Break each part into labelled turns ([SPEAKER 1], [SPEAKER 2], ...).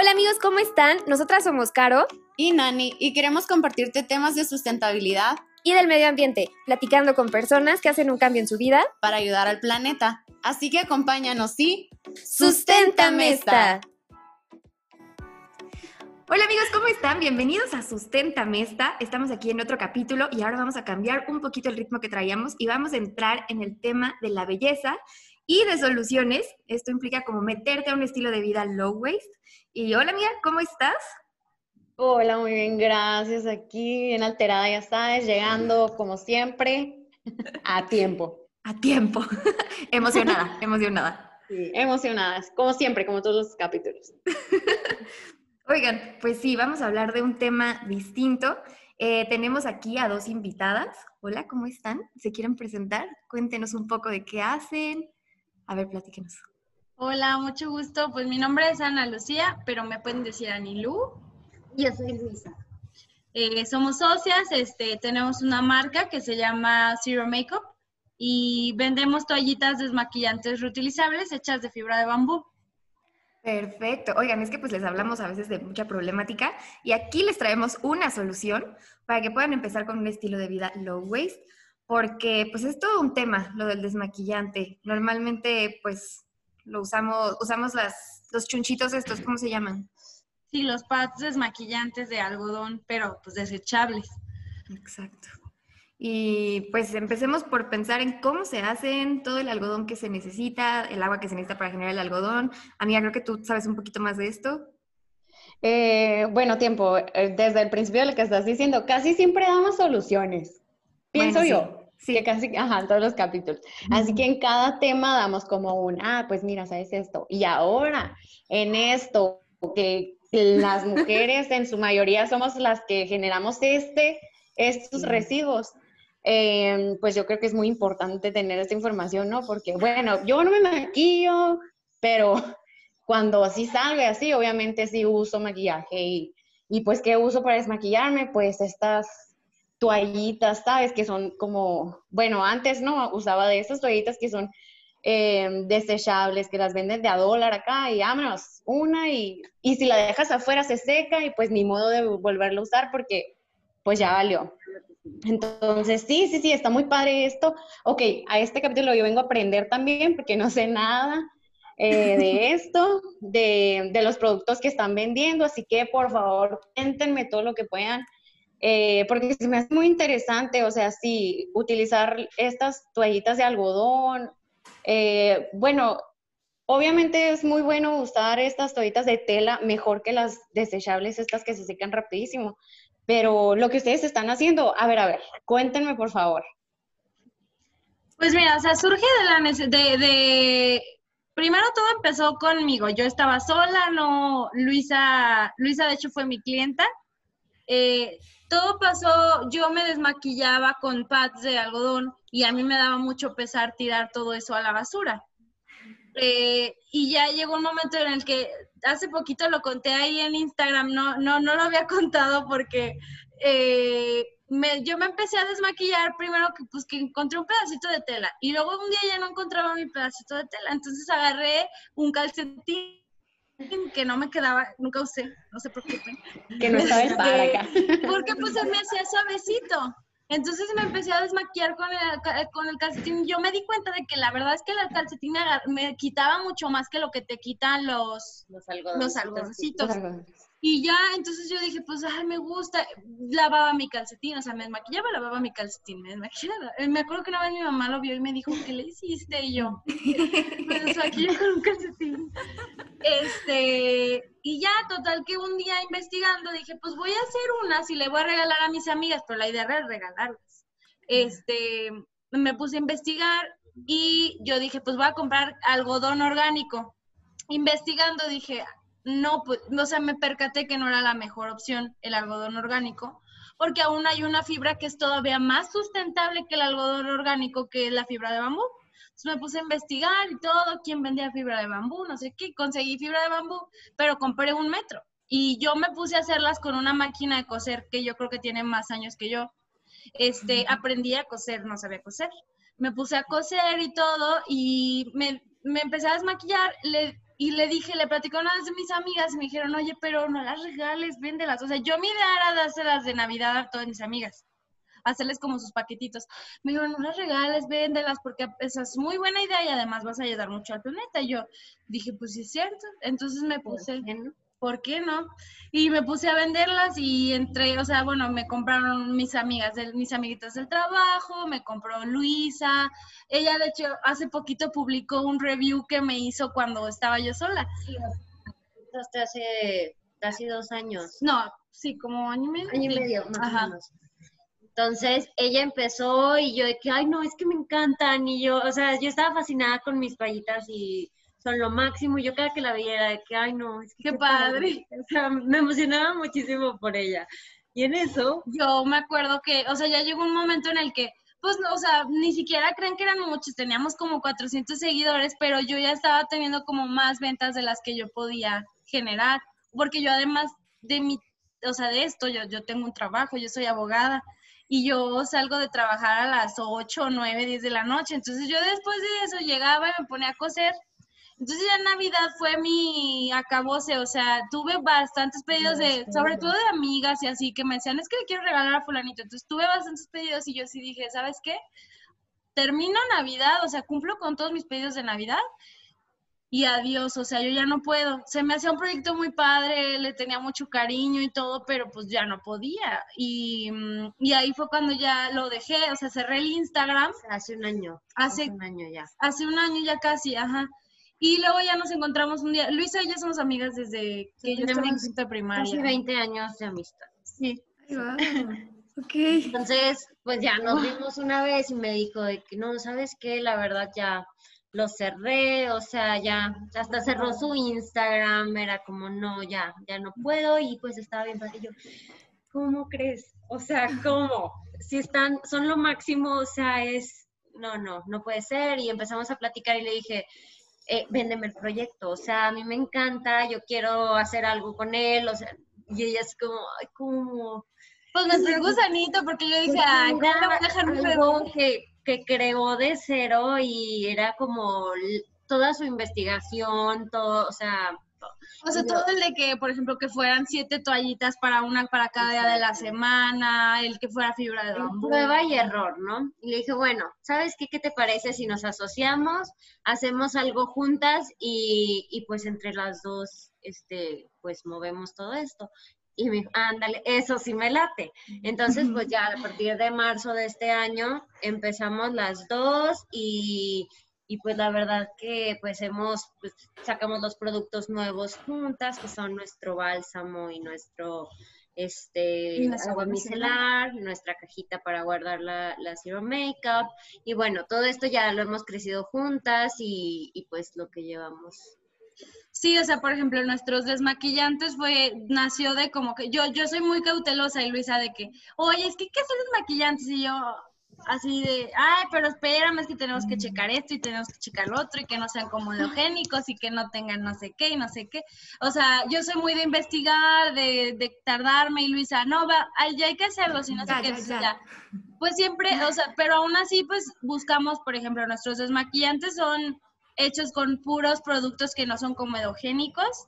[SPEAKER 1] Hola amigos, ¿cómo están? Nosotras somos Caro
[SPEAKER 2] y Nani y queremos compartirte temas de sustentabilidad
[SPEAKER 1] y del medio ambiente, platicando con personas que hacen un cambio en su vida
[SPEAKER 2] para ayudar al planeta. Así que acompáñanos y
[SPEAKER 1] ¡Susténtame esta! Hola amigos, ¿cómo están? Bienvenidos a Susténtame esta. Estamos aquí en otro capítulo y ahora vamos a cambiar un poquito el ritmo que traíamos y vamos a entrar en el tema de la belleza y de soluciones. Esto implica como meterte a un estilo de vida low waste. Y hola, amiga, ¿cómo estás?
[SPEAKER 3] Hola, muy bien, gracias. Aquí bien alterada, ya sabes, llegando como siempre a tiempo.
[SPEAKER 1] A tiempo. emocionada, emocionada.
[SPEAKER 3] Sí, emocionadas, como siempre, como todos los capítulos.
[SPEAKER 1] Oigan, pues sí, vamos a hablar de un tema distinto. Eh, tenemos aquí a dos invitadas. Hola, ¿cómo están? ¿Se quieren presentar? Cuéntenos un poco de qué hacen, a ver, platíquenos.
[SPEAKER 4] Hola, mucho gusto. Pues mi nombre es Ana Lucía, pero me pueden decir Anilú.
[SPEAKER 5] Yo soy Luisa.
[SPEAKER 4] Eh, somos socias, este, tenemos una marca que se llama Zero Makeup y vendemos toallitas desmaquillantes reutilizables hechas de fibra de bambú.
[SPEAKER 1] Perfecto. Oigan, es que pues les hablamos a veces de mucha problemática y aquí les traemos una solución para que puedan empezar con un estilo de vida low waste porque pues es todo un tema lo del desmaquillante. Normalmente pues lo usamos, usamos las, los chunchitos estos, ¿cómo se llaman?
[SPEAKER 4] Sí, los pads desmaquillantes de algodón, pero pues desechables.
[SPEAKER 1] Exacto. Y pues empecemos por pensar en cómo se hacen todo el algodón que se necesita, el agua que se necesita para generar el algodón. Amiga, creo que tú sabes un poquito más de esto.
[SPEAKER 3] Eh, bueno, tiempo, eh, desde el principio de lo que estás diciendo, casi siempre damos soluciones. Pienso yo. Sí. Que casi, ajá, todos los capítulos. Así que en cada tema damos como un, ah, pues mira, ¿sabes esto? Y ahora, en esto, que las mujeres en su mayoría somos las que generamos este, estos residuos, em, pues yo creo que es muy importante tener esta información, ¿no? Porque, bueno, yo no me maquillo, pero cuando así salga así, obviamente sí uso maquillaje y, y pues, ¿qué uso para desmaquillarme? Pues estas toallitas, ¿sabes? Que son como, bueno, antes no usaba de esas toallitas que son eh, desechables, que las venden de a dólar acá y vámonos, una y, y si la dejas afuera se seca y pues ni modo de volverla a usar porque pues ya valió. Entonces, sí, sí, sí, está muy padre esto. Ok, a este capítulo yo vengo a aprender también porque no sé nada eh, de esto, de, de, los productos que están vendiendo, así que por favor, cuéntenme todo lo que puedan eh, porque se me hace muy interesante, o sea, sí, utilizar estas toallitas de algodón. Eh, bueno, obviamente es muy bueno usar estas toallitas de tela mejor que las desechables, estas que se secan rapidísimo. Pero lo que ustedes están haciendo, a ver, a ver, cuéntenme por favor.
[SPEAKER 4] Pues mira, o sea, surge de la necesidad de, primero todo empezó conmigo. Yo estaba sola, no, Luisa, Luisa de hecho fue mi clienta. Eh, todo pasó, yo me desmaquillaba con pads de algodón y a mí me daba mucho pesar tirar todo eso a la basura. Eh, y ya llegó un momento en el que hace poquito lo conté ahí en Instagram, no, no, no lo había contado porque eh, me, yo me empecé a desmaquillar primero que pues que encontré un pedacito de tela y luego un día ya no encontraba mi pedacito de tela, entonces agarré un calcetín que no me quedaba, nunca usé, no se preocupen.
[SPEAKER 3] Que no estaba el para acá.
[SPEAKER 4] Porque pues se me hacía suavecito. Entonces me empecé a desmaquillar con el, con el calcetín. Yo me di cuenta de que la verdad es que el calcetín me, quitaba mucho más que lo que te quitan los, los, algodoncitos. Y ya, entonces yo dije, pues, ay, me gusta. Lavaba mi calcetín, o sea, me desmaquillaba, lavaba mi calcetín, me desmaquillaba. Eh, me acuerdo que una vez mi mamá lo vio y me dijo, ¿qué le hiciste? Y yo, me desmaquillé con un calcetín. Este, y ya, total, que un día investigando dije, pues voy a hacer unas y le voy a regalar a mis amigas, pero la idea era regalarlas. Este, me puse a investigar y yo dije, pues voy a comprar algodón orgánico. Investigando dije, no, pues, o sea, me percaté que no era la mejor opción el algodón orgánico, porque aún hay una fibra que es todavía más sustentable que el algodón orgánico, que es la fibra de bambú. Entonces me puse a investigar y todo, quién vendía fibra de bambú, no sé qué, conseguí fibra de bambú, pero compré un metro. Y yo me puse a hacerlas con una máquina de coser que yo creo que tiene más años que yo. Este, aprendí a coser, no sabía coser. Me puse a coser y todo y me, me empecé a desmaquillar, le y le dije, le platicó a una de mis amigas y me dijeron, oye, pero no las regales, véndelas. O sea, yo mi idea era dárselas de Navidad a todas mis amigas, hacerles como sus paquetitos. Me dijeron, no las regales, véndelas, porque esa es muy buena idea y además vas a ayudar mucho al planeta. Y yo dije, pues sí es cierto. Entonces me puse, ¿por qué no? Y me puse a venderlas y entre, o sea, bueno, me compraron mis amigas, mis amiguitas del trabajo, me compró Luisa. Ella, de hecho, hace poquito publicó un review que me hizo cuando estaba yo sola.
[SPEAKER 5] Sí, hasta hace casi dos años.
[SPEAKER 4] No, sí, como año y medio.
[SPEAKER 5] Año y medio, más o menos. Entonces ella empezó y yo de que, ay, no, es que me encantan. Y yo, o sea, yo estaba fascinada con mis payitas y son lo máximo. Yo cada que la veía era de que, ay, no, es que
[SPEAKER 4] qué, padre.
[SPEAKER 5] O sea, me emocionaba muchísimo por ella. Y en eso...
[SPEAKER 4] Yo me acuerdo que, o sea, ya llegó un momento en el que, pues, no, o sea, ni siquiera creen que eran muchos, teníamos como 400 seguidores, pero yo ya estaba teniendo como más ventas de las que yo podía generar, porque yo además de mi, o sea, de esto, yo, yo tengo un trabajo, yo soy abogada, y yo salgo de trabajar a las 8, 9, 10 de la noche. Entonces yo después de eso llegaba y me ponía a coser entonces ya Navidad fue mi acabose, o sea, tuve bastantes pedidos de, sobre todo de amigas y así, que me decían, es que le quiero regalar a fulanito. Entonces tuve bastantes pedidos y yo sí dije, ¿sabes qué? Termino Navidad, o sea, cumplo con todos mis pedidos de Navidad y adiós, o sea, yo ya no puedo. Se me hacía un proyecto muy padre, le tenía mucho cariño y todo, pero pues ya no podía. Y, mm, y ahí fue cuando ya lo dejé, o sea, cerré el Instagram.
[SPEAKER 5] Hace un año.
[SPEAKER 4] Hace,
[SPEAKER 5] hace un año ya.
[SPEAKER 4] Hace un año ya casi, ajá. Y luego ya nos encontramos un día. Luisa y yo somos amigas desde que yo estaba en quinto de primaria.
[SPEAKER 5] Casi 20 años de amistad.
[SPEAKER 4] Sí.
[SPEAKER 1] ok.
[SPEAKER 5] Entonces, pues ya nos vimos una vez y me dijo de que no, ¿sabes qué? La verdad ya lo cerré, o sea, ya hasta cerró su Instagram, era como, no, ya, ya no puedo y pues estaba bien para yo, ¿cómo crees? O sea, ¿cómo? Si están, son lo máximo, o sea, es, no, no, no puede ser y empezamos a platicar y le dije, eh, véndeme el proyecto, o sea, a mí me encanta, yo quiero hacer algo con él, o sea, y ella es como, ay, ¿cómo?
[SPEAKER 4] Pues me entró gusanito porque yo dije, ay, ya le voy a dejar
[SPEAKER 5] algo que, que creó de cero y era como toda su investigación, todo, o sea,
[SPEAKER 4] o sea, todo el de que, por ejemplo, que fueran siete toallitas para una para cada día de la semana, el que fuera fibra de bambú.
[SPEAKER 5] Prueba y error, ¿no? Y le dije, bueno, ¿sabes qué? ¿Qué te parece si nos asociamos, hacemos algo juntas y, y pues entre las dos, este, pues movemos todo esto? Y me dijo, ándale, eso sí me late. Entonces, pues ya a partir de marzo de este año empezamos las dos y y pues la verdad que pues hemos, pues sacamos los productos nuevos juntas, que son nuestro bálsamo y nuestro este agua micelar, nuestra cajita para guardar la, la Zero Makeup, y bueno, todo esto ya lo hemos crecido juntas y, y pues lo que llevamos.
[SPEAKER 4] Sí, o sea, por ejemplo, nuestros desmaquillantes fue, nació de como que yo, yo soy muy cautelosa y Luisa de que, oye, es que ¿qué hacer desmaquillantes? Y yo, así de, ay, pero espérame, es que tenemos que checar esto y tenemos que checar lo otro y que no sean comodogénicos y que no tengan no sé qué y no sé qué. O sea, yo soy muy de investigar, de, de tardarme y Luisa, no, va, ya hay que hacerlo, si no sé qué, ya, Pues siempre, o sea, pero aún así, pues buscamos, por ejemplo, nuestros desmaquillantes son hechos con puros productos que no son comedogénicos.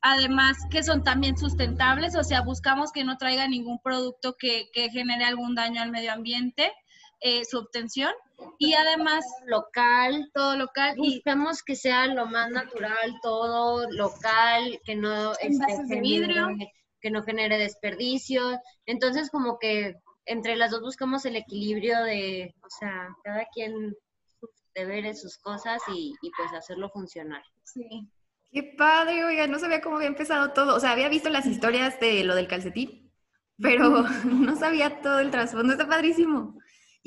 [SPEAKER 4] Además, que son también sustentables, o sea, buscamos que no traiga ningún producto que, que genere algún daño al medio ambiente eh, su obtención y además
[SPEAKER 5] local,
[SPEAKER 4] todo local.
[SPEAKER 5] Buscamos que sea lo más natural, todo local, que no
[SPEAKER 4] de vidrio.
[SPEAKER 5] que no genere desperdicio. Entonces, como que entre las dos buscamos el equilibrio de, o sea, cada quien sus deberes, sus cosas y, y pues hacerlo funcionar.
[SPEAKER 4] Sí.
[SPEAKER 1] Qué padre, oiga, no sabía cómo había empezado todo. O sea, había visto las historias de lo del calcetín, pero no sabía todo el trasfondo. Está padrísimo.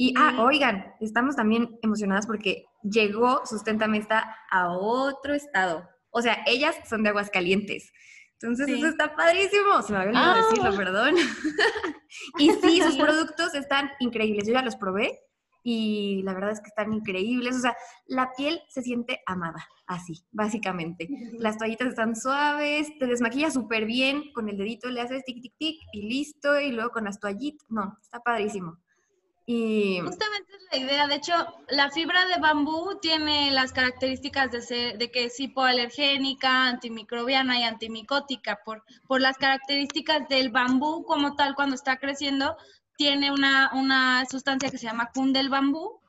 [SPEAKER 1] Y, ah, oigan, estamos también emocionadas porque llegó Sustentame está a otro estado. O sea, ellas son de Aguascalientes. Entonces, eso está padrísimo. Se me había olvidado decirlo, ah. perdón. y sí, sus productos están increíbles. Yo ya los probé y la verdad es que están increíbles. O sea, la piel se siente amada, así, básicamente. Las toallitas están suaves, te desmaquilla súper bien, con el dedito le haces tic, tic, tic y listo, y luego con las toallitas. No, está padrísimo.
[SPEAKER 4] Justamente es la idea. De hecho, la fibra de bambú tiene las características de, ser, de que es hipoalergénica, antimicrobiana y antimicótica. Por, por las características del bambú como tal cuando está creciendo, tiene una, una sustancia que se llama kun del bambú,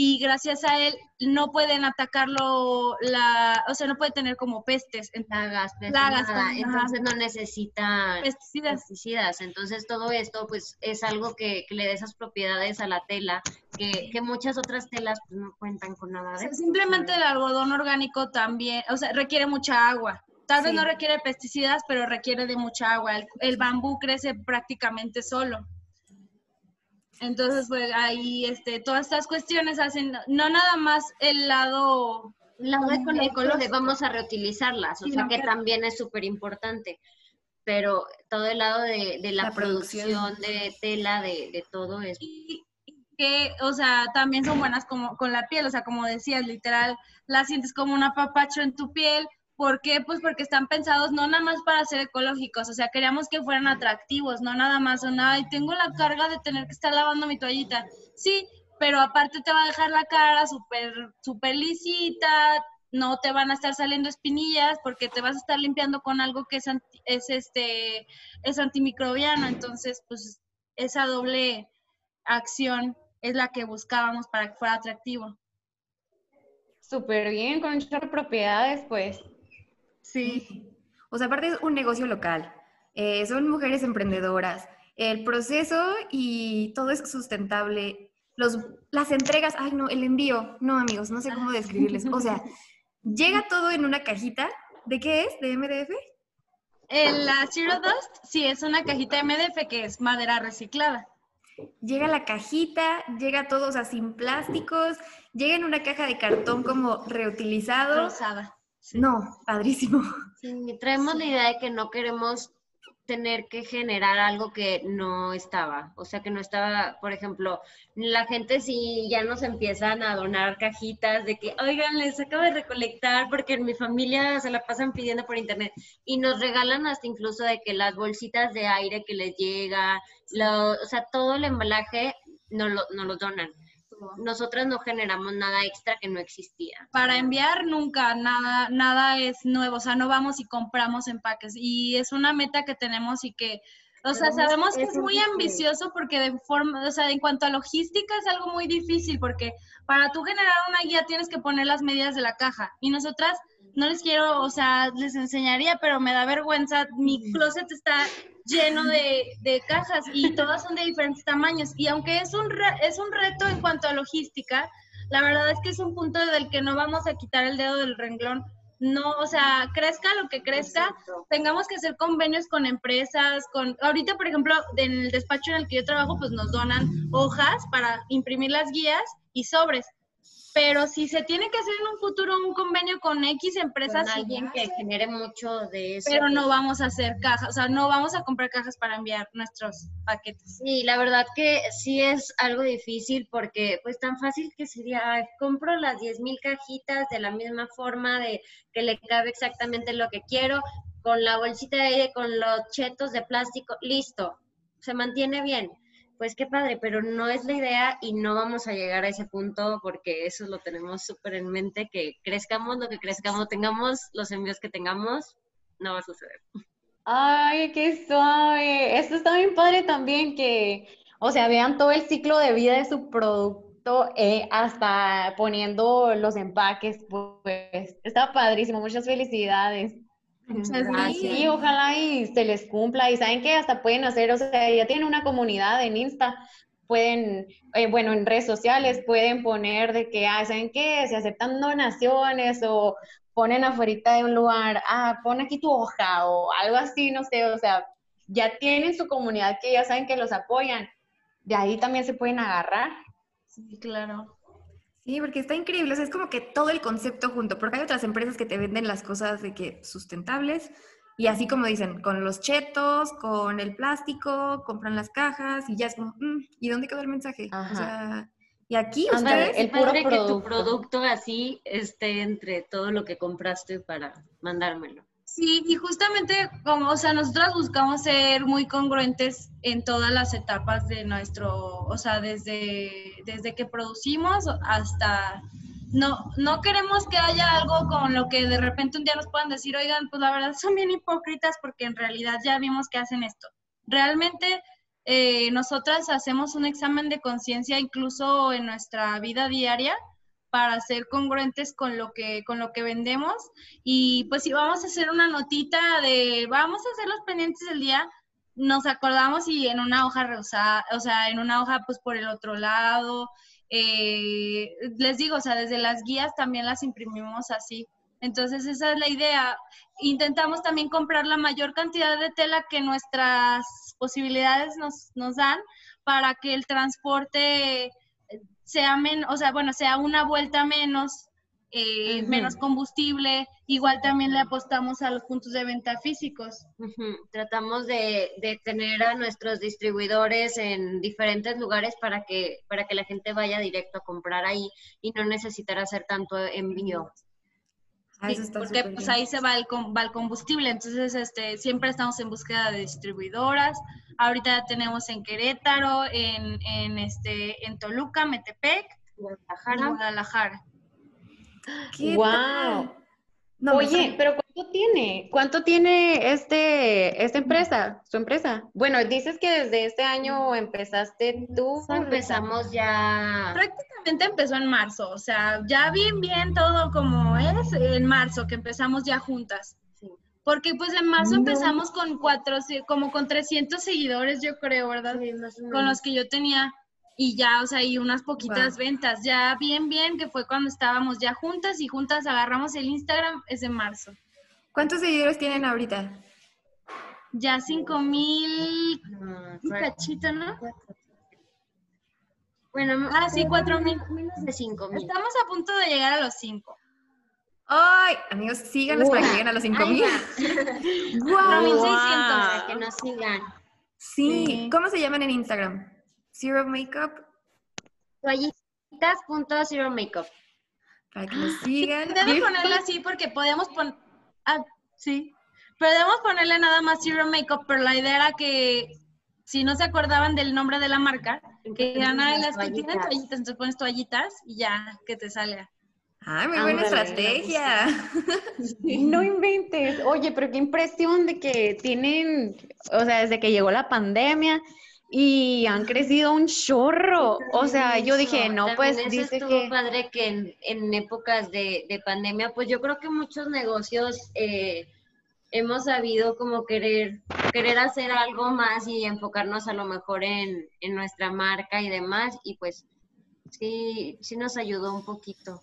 [SPEAKER 4] y gracias a él no pueden atacarlo, la, o sea, no puede tener como pestes.
[SPEAKER 5] Plagas, plagas, entonces no necesita pesticidas. Entonces todo esto pues es algo que, le da esas propiedades a la tela que, que muchas otras telas pues, no cuentan con nada de
[SPEAKER 4] Simplemente el algodón orgánico también, o sea, requiere mucha agua. Tal vez no requiere pesticidas, pero requiere de mucha agua. el bambú crece prácticamente solo. Entonces, pues ahí este, todas estas cuestiones hacen, no nada más el lado...
[SPEAKER 5] lado ecológico vamos a reutilizarlas, o sea que, también es súper importante, pero todo el lado de, la, producción. de tela, de, de todo eso.
[SPEAKER 4] que, o sea, también son buenas como con la piel, o sea, como decías, literal, la sientes como un apapacho en tu piel, ¿Por qué? Pues porque están pensados no nada más para ser ecológicos, o sea, queríamos que fueran atractivos, no nada más, o nada, y tengo la carga de tener que estar lavando mi toallita. Sí, pero aparte te va a dejar la cara súper, súper lisita, no te van a estar saliendo espinillas porque te vas a estar limpiando con algo que es, es, este, es antimicrobiano, entonces, pues esa doble acción es la que buscábamos para que fuera atractivo.
[SPEAKER 3] Súper bien, con muchas propiedades, pues.
[SPEAKER 1] Sí. O sea, aparte es un negocio local. Eh, son mujeres emprendedoras. El proceso y todo es sustentable. Los, las entregas, ay no, el envío, no amigos, no sé cómo describirles. O sea, llega todo en una cajita. ¿De qué es? ¿De MDF?
[SPEAKER 4] la Zero Dust, sí, es una cajita MDF que es madera reciclada.
[SPEAKER 1] Llega la cajita, llega todo, o sea, sin plásticos, llega en una caja de cartón como reutilizado.
[SPEAKER 4] Rosada.
[SPEAKER 1] No, padrísimo.
[SPEAKER 5] Sí, traemos la idea de que no queremos tener que generar algo que no estaba, o sea, que no estaba, por ejemplo, la gente si ya nos empiezan a donar cajitas de que, oigan, les acabo de recolectar porque en mi familia se la pasan pidiendo por internet y nos regalan hasta incluso de que las bolsitas de aire que les llega, lo, o sea, todo el embalaje nos lo, nos lo donan nosotras no generamos nada extra que no existía.
[SPEAKER 4] Para enviar nunca nada nada es nuevo, o sea, no vamos y compramos empaques. Y es una meta que tenemos y que o sea, sabemos que es muy ambicioso porque de forma, o sea, en cuanto a logística es algo muy difícil porque para tú generar una guía tienes que poner las medidas de la caja. Y nosotras no les quiero, o sea, les enseñaría, pero me da vergüenza, mi closet está lleno de, cajas y todas son de diferentes tamaños. Y aunque es un, es un reto en cuanto a logística, la verdad es que es un punto del que no vamos a quitar el dedo del renglón. No, o sea, crezca lo que crezca, tengamos que hacer convenios con empresas, con, ahorita, por ejemplo, en el despacho en el que yo trabajo, pues nos donan hojas para imprimir las guías y sobres pero si se tiene que hacer en un futuro un convenio con X empresas.
[SPEAKER 5] Con alguien que genere mucho de eso.
[SPEAKER 4] Pero no vamos a hacer cajas, o sea, no vamos a comprar cajas para enviar nuestros paquetes.
[SPEAKER 5] Sí, la verdad que sí es algo difícil porque pues tan fácil que sería, compro las 10 mil cajitas de la misma forma, de que le cabe exactamente lo que quiero, con la bolsita de aire, con los chetos de plástico, listo, se mantiene bien pues qué padre, pero no es la idea y no vamos a llegar a ese punto porque eso lo tenemos súper en mente, que crezcamos lo que crezcamos, tengamos los envíos que tengamos, no va a suceder.
[SPEAKER 3] Ay, qué suave. Esto está bien padre también que, o sea, vean todo el ciclo de vida de su producto eh, hasta poniendo los empaques, pues está padrísimo. Muchas felicidades.
[SPEAKER 1] Muchas gracias.
[SPEAKER 3] Sí, ojalá y se les cumpla. Y saben que hasta pueden hacer, o sea, ya tienen una comunidad en Insta, pueden, eh, bueno, en redes sociales pueden poner de que, ah, ¿saben qué? Se aceptan donaciones o ponen afuera de un lugar, ah, pon aquí tu hoja o algo así, no sé, o sea, ya tienen su comunidad que ya saben que los apoyan. De ahí también se pueden agarrar.
[SPEAKER 4] Sí, claro.
[SPEAKER 1] Sí, porque está increíble, o sea, es como que todo el concepto junto, porque hay otras empresas que te venden las cosas de que sustentables y así como dicen, con los chetos, con el plástico, compran las cajas y ya es como, mm, ¿y dónde quedó el mensaje? O sea, y aquí ustedes...
[SPEAKER 5] El puro producto. que tu producto así esté entre todo lo que compraste para mandármelo.
[SPEAKER 4] Sí, y justamente como, o sea, nosotros buscamos ser muy congruentes en todas las etapas de nuestro, o sea, desde, desde que producimos hasta, no, no queremos que haya algo con lo que de repente un día nos puedan decir, oigan, pues la verdad son bien hipócritas porque en realidad ya vimos que hacen esto. Realmente eh, nosotras hacemos un examen de conciencia incluso en nuestra vida diaria para ser congruentes con lo que con lo que vendemos y pues si vamos a hacer una notita de vamos a hacer los pendientes del día nos acordamos y en una hoja rehusada, o sea, en una hoja pues por el otro lado, eh, les digo, o sea, desde las guías también las imprimimos así. Entonces esa es la idea. Intentamos también comprar la mayor cantidad de tela que nuestras posibilidades nos, nos dan para que el transporte sea menos, o sea, bueno, sea una vuelta menos, eh, menos combustible. Igual también le apostamos a los puntos de venta físicos.
[SPEAKER 5] Tratamos de, de, tener a nuestros distribuidores en diferentes lugares para que, para que la gente vaya directo a comprar ahí y no necesitar hacer tanto envío.
[SPEAKER 4] Ah, porque pues ahí se va el, va el combustible, entonces este, siempre estamos en búsqueda de distribuidoras. Ahorita tenemos en Querétaro, en, en, este, en Toluca, Metepec,
[SPEAKER 5] Guadalajara.
[SPEAKER 4] Guadalajara.
[SPEAKER 3] ¡Wow! Oye, pero ¿cuánto tiene? ¿Cuánto tiene este, esta empresa, su empresa? Bueno, dices que desde este año empezaste tú.
[SPEAKER 5] Empezamos ya.
[SPEAKER 4] Prácticamente empezó en marzo, o sea, ya bien, bien todo como es en marzo, que empezamos ya juntas. Porque pues en marzo empezamos con cuatro, como con 300 seguidores, yo creo, ¿verdad? con los que yo tenía y ya, o sea, y unas poquitas ventas. Ya bien, bien, que fue cuando estábamos ya juntas y juntas agarramos el Instagram, es de marzo.
[SPEAKER 1] ¿Cuántos seguidores tienen ahorita?
[SPEAKER 4] Ya cinco mil, un cachito, ¿no?
[SPEAKER 5] Bueno,
[SPEAKER 4] ah, sí, cuatro mil.
[SPEAKER 5] Menos de cinco mil.
[SPEAKER 4] Estamos a punto de llegar a los cinco.
[SPEAKER 1] ¡Ay! Amigos, síganos para que lleguen a los 5000.
[SPEAKER 5] ¡Guau! Wow. Para que nos sigan.
[SPEAKER 1] Sí. sí. ¿Cómo se llaman en Instagram? Zero Makeup.
[SPEAKER 5] Toallitas.zero Makeup.
[SPEAKER 1] Para que nos sigan.
[SPEAKER 4] Debemos ponerle así porque podemos poner. Ah, sí. Podemos ponerle nada más Zero Makeup, pero la idea era que si no se acordaban del nombre de la marca, que eran las que tienen toallitas, entonces pones toallitas y ya que te salga.
[SPEAKER 1] ¡Ay, muy buena estrategia!
[SPEAKER 3] No inventes. Oye, pero qué impresión de que tienen, o sea, desde que llegó la pandemia y han crecido un chorro. O sea, yo dije, no, pues
[SPEAKER 5] eso
[SPEAKER 3] dice
[SPEAKER 5] estuvo
[SPEAKER 3] que...
[SPEAKER 5] padre que en, en épocas de, de, pandemia, pues yo creo que muchos negocios eh, hemos sabido como querer, querer hacer algo más y enfocarnos a lo mejor en, en nuestra marca y demás. Y pues sí, sí nos ayudó un poquito.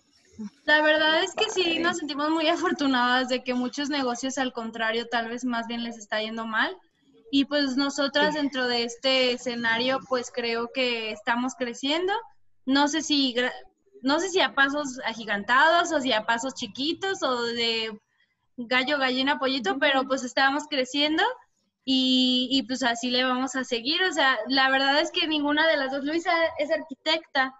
[SPEAKER 4] La verdad es que sí nos sentimos muy afortunadas de que muchos negocios al contrario tal vez más bien les está yendo mal y pues nosotras dentro de este escenario pues creo que estamos creciendo. No sé si no sé si a pasos agigantados o si a pasos chiquitos o de gallo, gallina, pollito, pero pues estábamos creciendo y, y pues así le vamos a seguir. O sea, la verdad es que ninguna de las dos, Luisa es arquitecta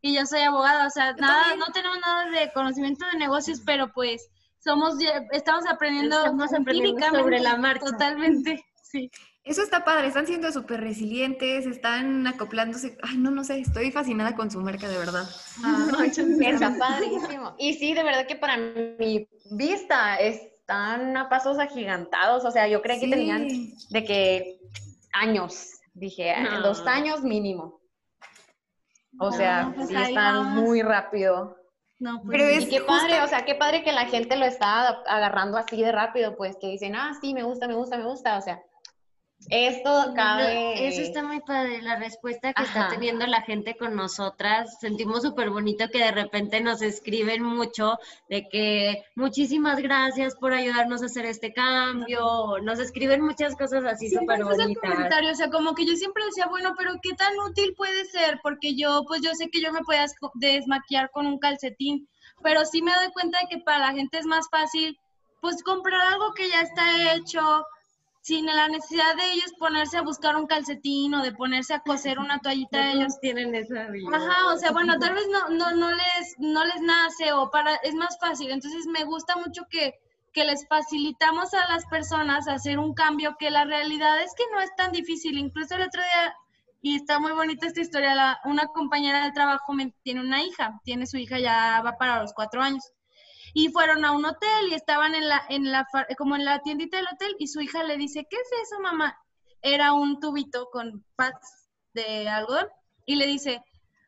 [SPEAKER 4] y yo soy abogada, o sea, nada, no tenemos nada de conocimiento de negocios, pero pues somos, estamos aprendiendo,
[SPEAKER 5] estamos aprendiendo sobre la marcha.
[SPEAKER 4] Totalmente, sí.
[SPEAKER 1] Eso está padre, están siendo súper resilientes, están acoplándose. Ay, no, no sé, estoy fascinada con su marca, de verdad.
[SPEAKER 3] Ah, está padrísimo. Y sí, de verdad que para mi vista están a pasos agigantados, o sea, yo creo que tenían de que años, dije, no. dos años mínimo. O no, sea, pues sí están vamos. muy rápido.
[SPEAKER 4] No, pues,
[SPEAKER 3] Pero es y qué padre, o sea, qué padre que la gente lo está agarrando así de rápido, pues que dicen, ah, sí, me gusta, me gusta, me gusta, o sea, esto cabe...
[SPEAKER 5] Eso está muy padre, la respuesta que Ajá. está teniendo la gente con nosotras. Sentimos súper bonito que de repente nos escriben mucho de que muchísimas gracias por ayudarnos a hacer este cambio. Nos escriben muchas cosas así súper bonitas.
[SPEAKER 4] O sea, como que yo siempre decía, bueno, pero ¿qué tan útil puede ser? Porque yo, pues yo sé que yo me podía desmaquillar con un calcetín, pero sí me doy cuenta de que para la gente es más fácil, pues comprar algo que ya está hecho, sin la necesidad de ellos ponerse a buscar un calcetín o de ponerse a coser una toallita
[SPEAKER 5] no
[SPEAKER 4] ellos
[SPEAKER 5] tienen esa vida.
[SPEAKER 4] Ajá, o sea, bueno, tal vez no, no, no les no les nace o para es más fácil. Entonces me gusta mucho que que les facilitamos a las personas hacer un cambio que la realidad es que no es tan difícil. Incluso el otro día, y está muy bonita esta historia, una compañera de trabajo me, tiene una hija, tiene su hija ya va para los cuatro años. Y fueron a un hotel y estaban en la, en la, como en la tiendita del hotel y su hija le dice, ¿qué es eso, mamá? Era un tubito con pads de algodón y le dice,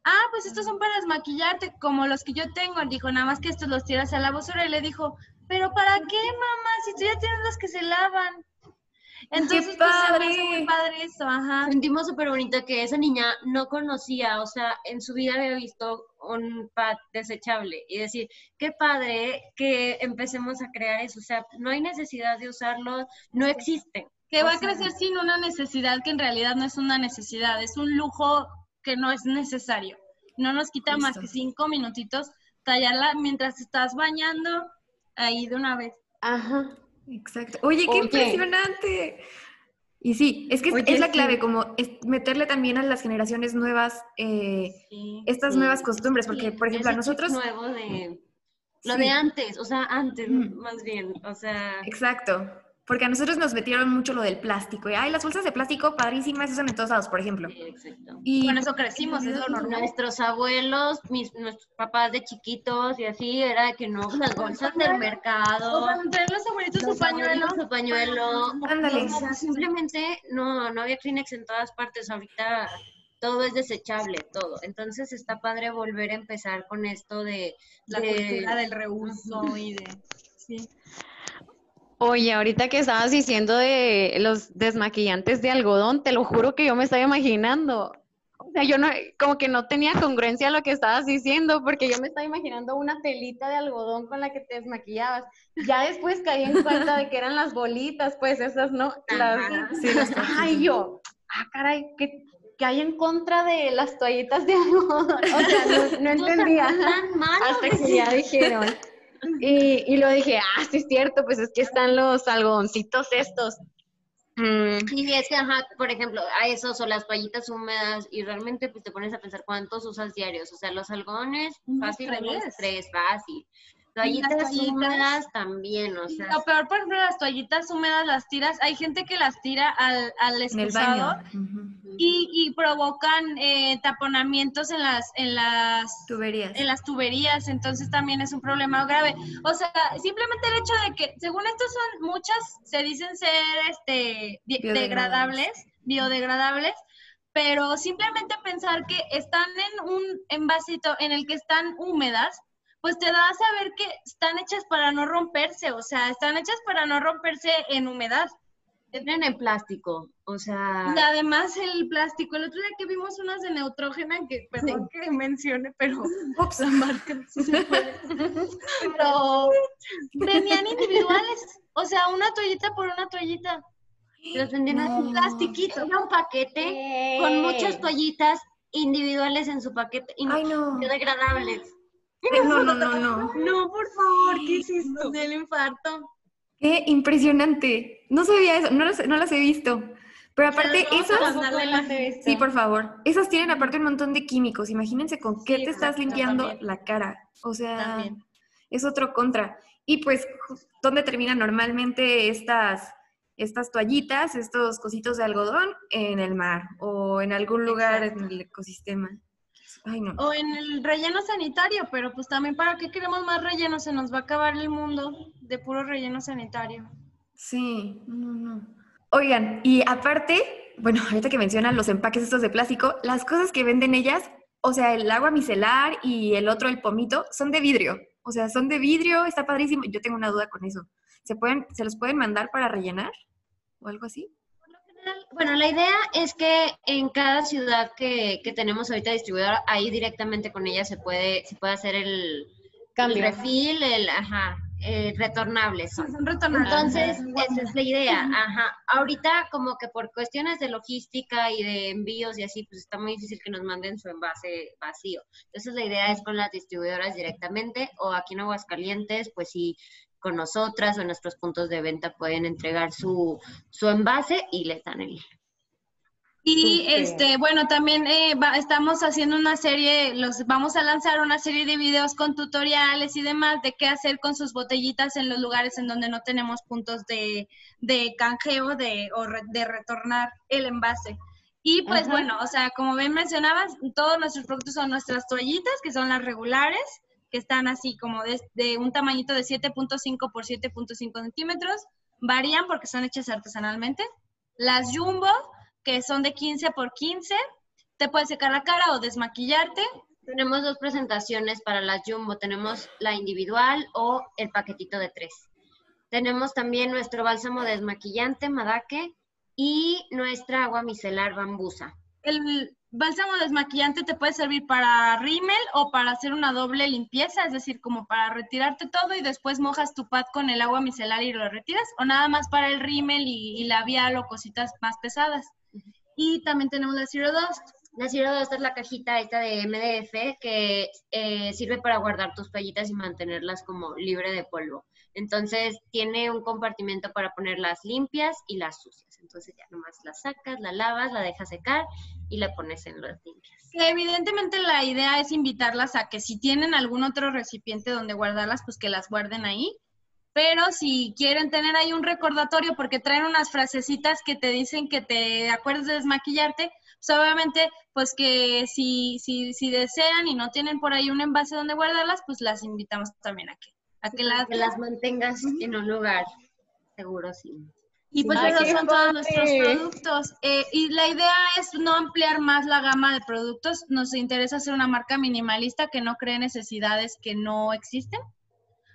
[SPEAKER 4] ah, pues estos son para desmaquillarte como los que yo tengo. Dijo, nada más que estos los tiras a la basura y le dijo, pero ¿para qué, mamá? Si tú ya tienes los que se lavan. Entonces,
[SPEAKER 1] ¡Qué padre!
[SPEAKER 4] pues, muy padre eso, ajá.
[SPEAKER 5] Sentimos súper bonito que esa niña no conocía, o sea, en su vida había visto un pad desechable y decir, qué padre que empecemos a crear eso, o sea, no hay necesidad de usarlo, no existen.
[SPEAKER 4] Que
[SPEAKER 5] O
[SPEAKER 4] va a crecer sin una necesidad que en realidad no es una necesidad, es un lujo que no es necesario. No nos quita más que cinco minutitos tallarla mientras estás bañando ahí de una vez.
[SPEAKER 3] Ajá.
[SPEAKER 1] Exacto. Oye, qué
[SPEAKER 3] Oye.
[SPEAKER 1] impresionante. Y sí, es que es,
[SPEAKER 3] Oye,
[SPEAKER 1] es la
[SPEAKER 3] sí.
[SPEAKER 1] clave, como es meterle también a las generaciones nuevas eh, estas
[SPEAKER 5] Sí.
[SPEAKER 1] nuevas costumbres, porque, por ejemplo, a nosotros...
[SPEAKER 5] nuevo de lo de antes, o sea, antes
[SPEAKER 1] Mm.
[SPEAKER 5] más bien, o sea,
[SPEAKER 1] Exacto. Porque a nosotros nos metieron mucho lo del plástico. Y, ay, las bolsas de plástico padrísimas, se usan en todos lados, por ejemplo.
[SPEAKER 5] sí, exacto.
[SPEAKER 1] Y
[SPEAKER 4] Con eso crecimos, es lo normal.
[SPEAKER 5] Nuestros abuelos, mis, nuestros papás de chiquitos y así, era que no, las bolsas del mercado,
[SPEAKER 4] O cuando los abuelitos su
[SPEAKER 5] los
[SPEAKER 4] pañuelo.
[SPEAKER 5] abuelitos, su pañuelo,
[SPEAKER 1] Ándale.
[SPEAKER 5] o sea, simplemente no, no había Kleenex en todas partes, ahorita todo es desechable, todo. Entonces está padre volver a empezar con esto de...
[SPEAKER 4] La
[SPEAKER 5] de-
[SPEAKER 4] cultura del reuso y de... Sí.
[SPEAKER 3] Oye, ahorita que estabas diciendo de los desmaquillantes de algodón, te lo juro que yo me estaba imaginando. O sea, yo no, como que no tenía congruencia a lo que estabas diciendo, porque yo me estaba imaginando una telita de algodón con la que te desmaquillabas. Ya después caí en cuenta de que eran las bolitas, pues esas, ¿no? Las.
[SPEAKER 1] Sí, las
[SPEAKER 3] Ay, yo, ah, caray, ¿qué, qué hay en contra de las toallitas de algodón? O sea, no, no entendía.
[SPEAKER 5] tan malo.
[SPEAKER 3] Hasta que ya dijeron. Y, y lo dije, ah, sí es cierto, pues es que están los algodoncitos estos. Mm,
[SPEAKER 5] Y es que, ajá, por ejemplo, a esos o las toallitas húmedas y realmente pues te pones a pensar cuántos usas diarios. O sea, los algodones, fácil,
[SPEAKER 4] tres.
[SPEAKER 5] tres, fácil. Toallitas
[SPEAKER 4] toallitas.
[SPEAKER 5] húmedas también, o sea.
[SPEAKER 4] Lo peor, por ejemplo, las toallitas húmedas las tiras. Hay gente que las tira al, al
[SPEAKER 1] en el
[SPEAKER 4] excusado
[SPEAKER 1] baño. Ujú.
[SPEAKER 4] Y, y provocan eh, taponamientos en las, en las
[SPEAKER 1] Tuberías.
[SPEAKER 4] en las tuberías, entonces también es un problema grave. O sea, simplemente el hecho de que, según estos son muchas, se dicen ser este
[SPEAKER 1] Biodegradables.
[SPEAKER 4] degradables, biodegradables, pero simplemente pensar que están en un envasito en el que están húmedas, pues te da a saber que están hechas para no romperse, o sea, están hechas para no romperse en humedad.
[SPEAKER 5] Entran en plástico, o sea.
[SPEAKER 4] Y además el plástico, el otro día que vimos unas de Neutrógena, que perdón que mencione, pero
[SPEAKER 1] Ups.
[SPEAKER 4] la marca sí se puede. Pero venían individuales, o sea, una toallita por una toallita.
[SPEAKER 5] Los vendían así,
[SPEAKER 1] No.
[SPEAKER 5] plastiquito. Era un paquete con muchas toallitas individuales en su paquete y
[SPEAKER 1] no.
[SPEAKER 5] biodegradables.
[SPEAKER 1] No, no, no, no.
[SPEAKER 5] No, por favor, ¿qué es
[SPEAKER 4] Nos dio el infarto.
[SPEAKER 1] Qué impresionante. No sabía eso, no las, no las he visto. Pero aparte,
[SPEAKER 4] a
[SPEAKER 1] esas, sí, por favor, esas tienen aparte un montón de químicos. Imagínense con qué
[SPEAKER 4] Sí,
[SPEAKER 1] te estás limpiando
[SPEAKER 4] también.
[SPEAKER 1] la cara. O sea,
[SPEAKER 4] También.
[SPEAKER 1] es otro contra. Y pues, ¿dónde terminan normalmente estas, estas toallitas, estos cositos de algodón? En el mar o en algún lugar en el ecosistema. Ay, no.
[SPEAKER 4] O en el relleno sanitario, pero pues también para qué queremos más relleno, se nos va a acabar el mundo de puro relleno sanitario.
[SPEAKER 1] Sí, no, no. Oigan, y aparte, bueno, ahorita que mencionan los empaques estos de plástico, las cosas que venden ellas, o sea, el agua micelar y el otro, el pomito, son de vidrio. O sea, son de vidrio, está padrísimo. Yo tengo una duda con eso. ¿Se pueden, se los pueden mandar para rellenar? ¿O algo así?
[SPEAKER 5] Bueno, la idea es que en cada ciudad que, que tenemos ahorita distribuidora, ahí directamente con ella se puede, se puede hacer el,
[SPEAKER 3] Cambio.
[SPEAKER 5] el refill, el, ajá, eh, retornables son.
[SPEAKER 4] Son retornables.
[SPEAKER 5] Entonces,
[SPEAKER 4] Ajá.
[SPEAKER 5] esa es la idea. Ajá. Ahorita, como que por cuestiones de logística y de envíos y así, pues está muy difícil que nos manden su envase vacío. Entonces, la idea es con las distribuidoras directamente o aquí en Aguascalientes, pues sí, con nosotras o en nuestros puntos de venta pueden entregar su, su envase y les dan el.
[SPEAKER 4] Y este, bueno, también eh, estamos haciendo una serie, los vamos a lanzar una serie de videos con tutoriales y demás de qué hacer con sus botellitas en los lugares en donde no tenemos puntos de, de canjeo de, o de retornar el envase. Y pues bueno, o sea, como bien mencionabas, todos nuestros productos son nuestras toallitas, que son las regulares, que están así como de, de un tamañito de 7.5 por 7.5 centímetros. Varían porque son hechas artesanalmente. Las jumbo, que son de 15 por 15. Te puedes secar la cara o desmaquillarte.
[SPEAKER 5] Tenemos dos presentaciones para las Jumbo. Tenemos la individual o el paquetito de tres. Tenemos también nuestro bálsamo desmaquillante, Madake, y nuestra agua micelar bambusa.
[SPEAKER 4] El bálsamo desmaquillante te puede servir para rímel o para hacer una doble limpieza, es decir, como para retirarte todo y después mojas tu pad con el agua micelar y lo retiras, o nada más para el rímel y, y labial o cositas más pesadas. Y también tenemos la Zero Dust.
[SPEAKER 5] La Zero Dust es la cajita esta de MDF que eh, sirve para guardar tus toallitas y mantenerlas como libre de polvo. Entonces tiene un compartimento para ponerlas limpias y las sucias. Entonces ya nomás las sacas, la lavas, la dejas secar y la pones en las limpias.
[SPEAKER 4] Evidentemente la idea es invitarlas a que si tienen algún otro recipiente donde guardarlas, pues que las guarden ahí pero si quieren tener ahí un recordatorio porque traen unas frasecitas que te dicen que te acuerdes de desmaquillarte, pues obviamente, pues que si, si, si desean y no tienen por ahí un envase donde guardarlas, pues las invitamos también a que, a que, las,
[SPEAKER 5] las mantengas en un lugar seguro, sí.
[SPEAKER 4] Y pues esos son todos nuestros productos. Eh, y la idea es no ampliar más la gama de productos. Nos interesa ser una marca minimalista que no cree necesidades que no existen.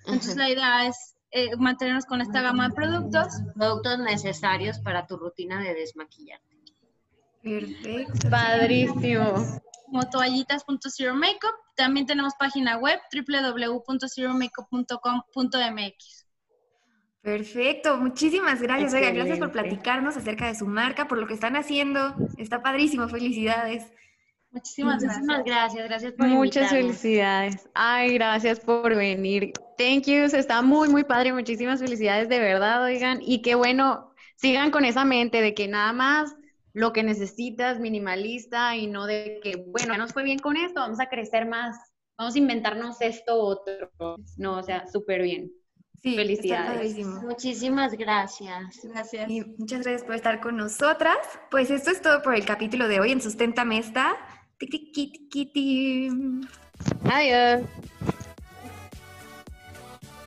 [SPEAKER 4] Entonces la idea es eh, mantenernos con esta gama de productos.
[SPEAKER 5] Productos necesarios para tu rutina de desmaquillarte.
[SPEAKER 3] Perfecto. Padrísimo.
[SPEAKER 4] Como toallitas.zero makeup. También tenemos página web www.zeromakeup.com.mx.
[SPEAKER 1] Perfecto, muchísimas gracias. Oiga, gracias por platicarnos acerca de su marca, por lo que están haciendo. Está padrísimo, felicidades.
[SPEAKER 5] Muchísimas, Muchísimas gracias. gracias, por
[SPEAKER 3] Muchas felicidades. Ay, gracias por venir. Thank you, está muy, muy padre. Muchísimas felicidades de verdad, oigan. Y qué bueno, sigan con esa mente de que nada más lo que necesitas, minimalista, y no de que, bueno, ya nos fue bien con esto, vamos a crecer más, vamos a inventarnos esto otro. No, o sea, súper bien. Sí, felicidades.
[SPEAKER 5] Muchísimas gracias.
[SPEAKER 1] Gracias. Y muchas gracias por estar con nosotras. Pues esto es todo por el capítulo de hoy en tiki, tiki.
[SPEAKER 3] Adiós.